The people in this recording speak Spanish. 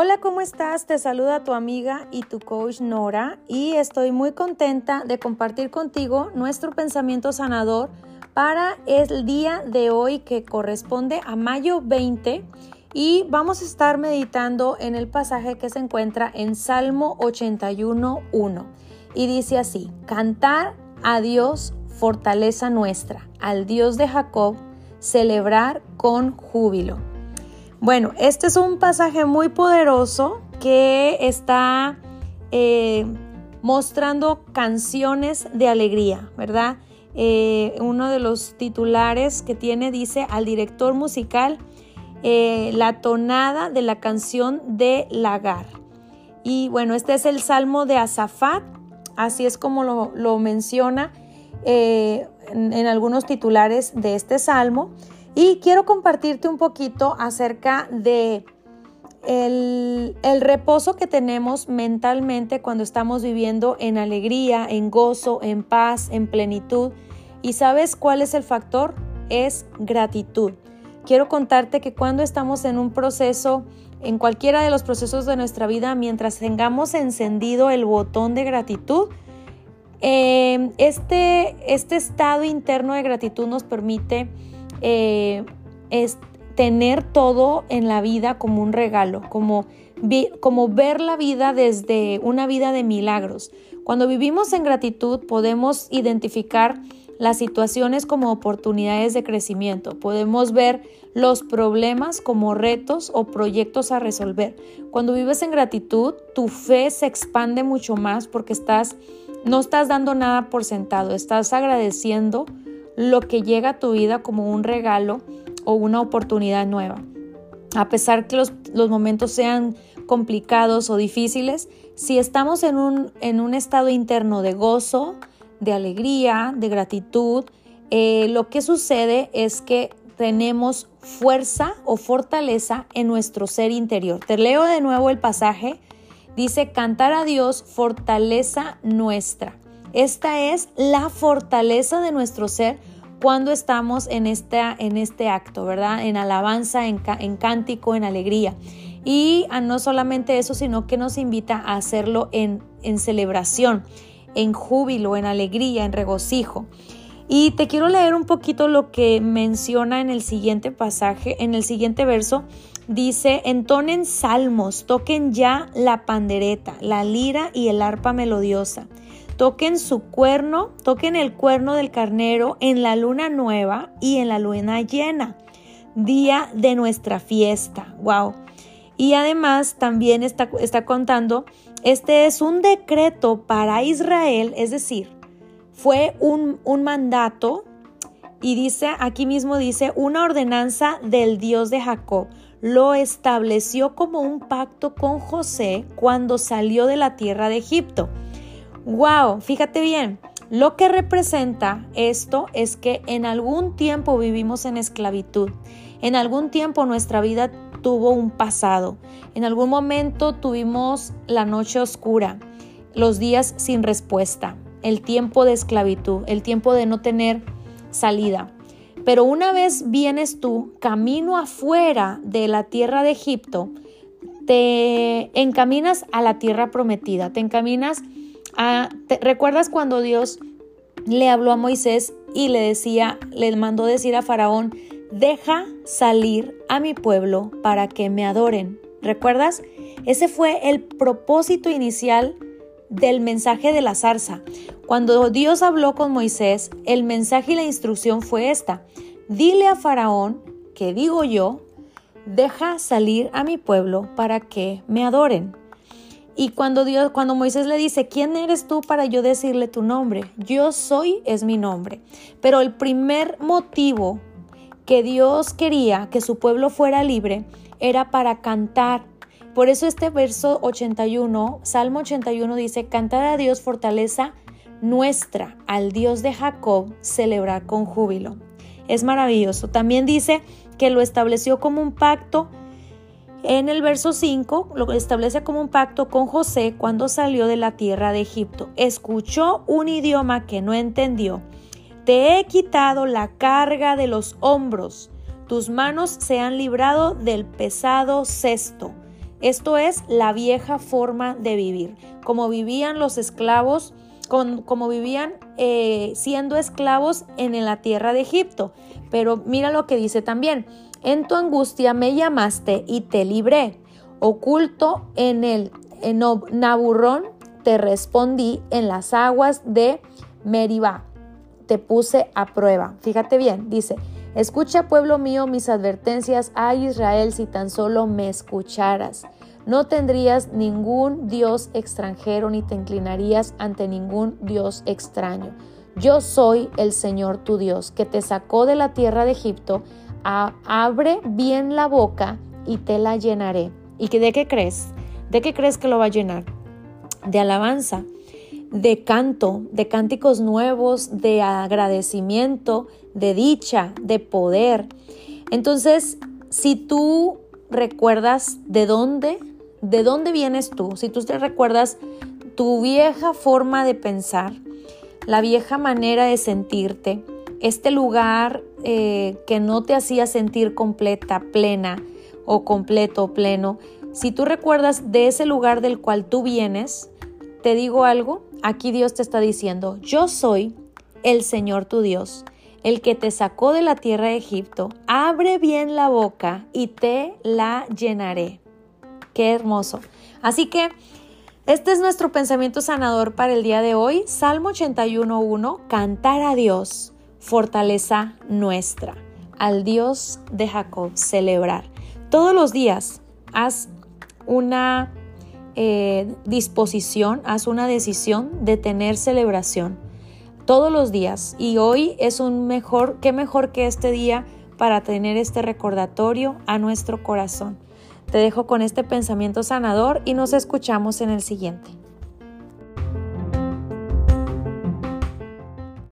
Hola, ¿cómo estás? Te saluda tu amiga y tu coach Nora y estoy muy contenta de compartir contigo nuestro pensamiento sanador para el día de hoy que corresponde a mayo 20 y vamos a estar meditando en el pasaje que se encuentra en Salmo 81.1 y dice así, cantar a Dios fortaleza nuestra, al Dios de Jacob, celebrar con júbilo. Bueno, este es un pasaje muy poderoso que está eh, mostrando canciones de alegría, ¿verdad? Eh, uno de los titulares que tiene dice al director musical eh, la tonada de la canción de Lagar. Y bueno, este es el Salmo de Azafat, así es como lo, menciona en algunos titulares de este Salmo. Y quiero compartirte un poquito acerca de el, reposo que tenemos mentalmente cuando estamos viviendo en alegría, en gozo, en paz, en plenitud. ¿Y sabes cuál es el factor? Es gratitud. Quiero contarte que cuando estamos en un proceso, en cualquiera de los procesos de nuestra vida, mientras tengamos encendido el botón de gratitud, eh, este, este estado interno de gratitud nos permite eh, es tener todo en la vida como un regalo, como, como ver la vida desde una vida de milagros. Cuando vivimos en gratitud podemos identificar las situaciones como oportunidades de crecimiento. Podemos ver los problemas como retos o proyectos a resolver. Cuando vives en gratitud, tu fe se expande mucho más porque estás no estás dando nada por sentado, estás agradeciendo lo que llega a tu vida como un regalo o una oportunidad nueva. A pesar que los, momentos sean complicados o difíciles, si estamos en un, en un estado interno de gozo, de alegría, de gratitud, eh, lo que sucede es que tenemos fuerza o fortaleza en nuestro ser interior. Te leo de nuevo el pasaje. Dice, cantar a Dios, fortaleza nuestra. Esta es la fortaleza de nuestro ser cuando estamos en, este acto, ¿verdad? En alabanza, en, cántico, en alegría. Y no solamente eso, sino que nos invita a hacerlo en, en celebración, en júbilo, en alegría, en regocijo. Y te quiero leer un poquito lo que menciona en el siguiente pasaje, en el siguiente verso. Dice, entonen salmos, toquen ya la pandereta, la lira y el arpa melodiosa toquen su cuerno, toquen el cuerno del carnero en la luna nueva y en la luna llena, día de nuestra fiesta. Wow. Y además también está, está contando, este es un decreto para Israel, es decir, fue un, un mandato y dice, aquí mismo dice, una ordenanza del Dios de Jacob. Lo estableció como un pacto con José cuando salió de la tierra de Egipto. Wow, fíjate bien, lo que representa esto es que en algún tiempo vivimos en esclavitud, en algún tiempo nuestra vida tuvo un pasado, en algún momento tuvimos la noche oscura, los días sin respuesta, el tiempo de esclavitud, el tiempo de no tener salida. Pero una vez vienes tú camino afuera de la tierra de Egipto, te encaminas a la tierra prometida, te encaminas ¿te ¿Recuerdas cuando Dios le habló a Moisés y le decía, le mandó decir a Faraón, deja salir a mi pueblo para que me adoren? ¿Recuerdas? Ese fue el propósito inicial del mensaje de la zarza. Cuando Dios habló con Moisés, el mensaje y la instrucción fue esta. Dile a Faraón que digo yo, deja salir a mi pueblo para que me adoren. Y cuando Dios, cuando Moisés le dice, ¿quién eres tú para yo decirle tu nombre? Yo soy es mi nombre. Pero el primer motivo que Dios quería que su pueblo fuera libre era para cantar. Por eso este verso 81, Salmo 81 dice, cantar a Dios fortaleza nuestra, al Dios de Jacob, celebrar con júbilo. Es maravilloso. También dice que lo estableció como un pacto en el verso 5 lo establece como un pacto con José cuando salió de la tierra de Egipto. Escuchó un idioma que no entendió. Te he quitado la carga de los hombros. Tus manos se han librado del pesado cesto. Esto es la vieja forma de vivir, como vivían los esclavos, como, vivían eh, siendo esclavos en la tierra de Egipto. Pero mira lo que dice también, en tu angustia me llamaste y te libré, oculto en el en Naburrón te respondí en las aguas de Meribá. Te puse a prueba. Fíjate bien, dice, escucha pueblo mío mis advertencias a Israel si tan solo me escucharas. No tendrías ningún Dios extranjero ni te inclinarías ante ningún Dios extraño. Yo soy el Señor tu Dios, que te sacó de la tierra de Egipto. Abre bien la boca y te la llenaré. ¿Y de qué crees? ¿De qué crees que lo va a llenar? De alabanza, de canto, de cánticos nuevos, de agradecimiento, de dicha, de poder. Entonces, si tú recuerdas de dónde, de dónde vienes tú, si tú te recuerdas tu vieja forma de pensar, la vieja manera de sentirte, este lugar eh, que no te hacía sentir completa, plena o completo, pleno, si tú recuerdas de ese lugar del cual tú vienes, te digo algo, aquí Dios te está diciendo, yo soy el Señor tu Dios, el que te sacó de la tierra de Egipto, abre bien la boca y te la llenaré. Qué hermoso. Así que este es nuestro pensamiento sanador para el día de hoy. Salmo 81.1, cantar a Dios, fortaleza nuestra, al Dios de Jacob, celebrar. Todos los días haz una eh, disposición, haz una decisión de tener celebración todos los días. Y hoy es un mejor, qué mejor que este día para tener este recordatorio a nuestro corazón. Te dejo con este pensamiento sanador y nos escuchamos en el siguiente.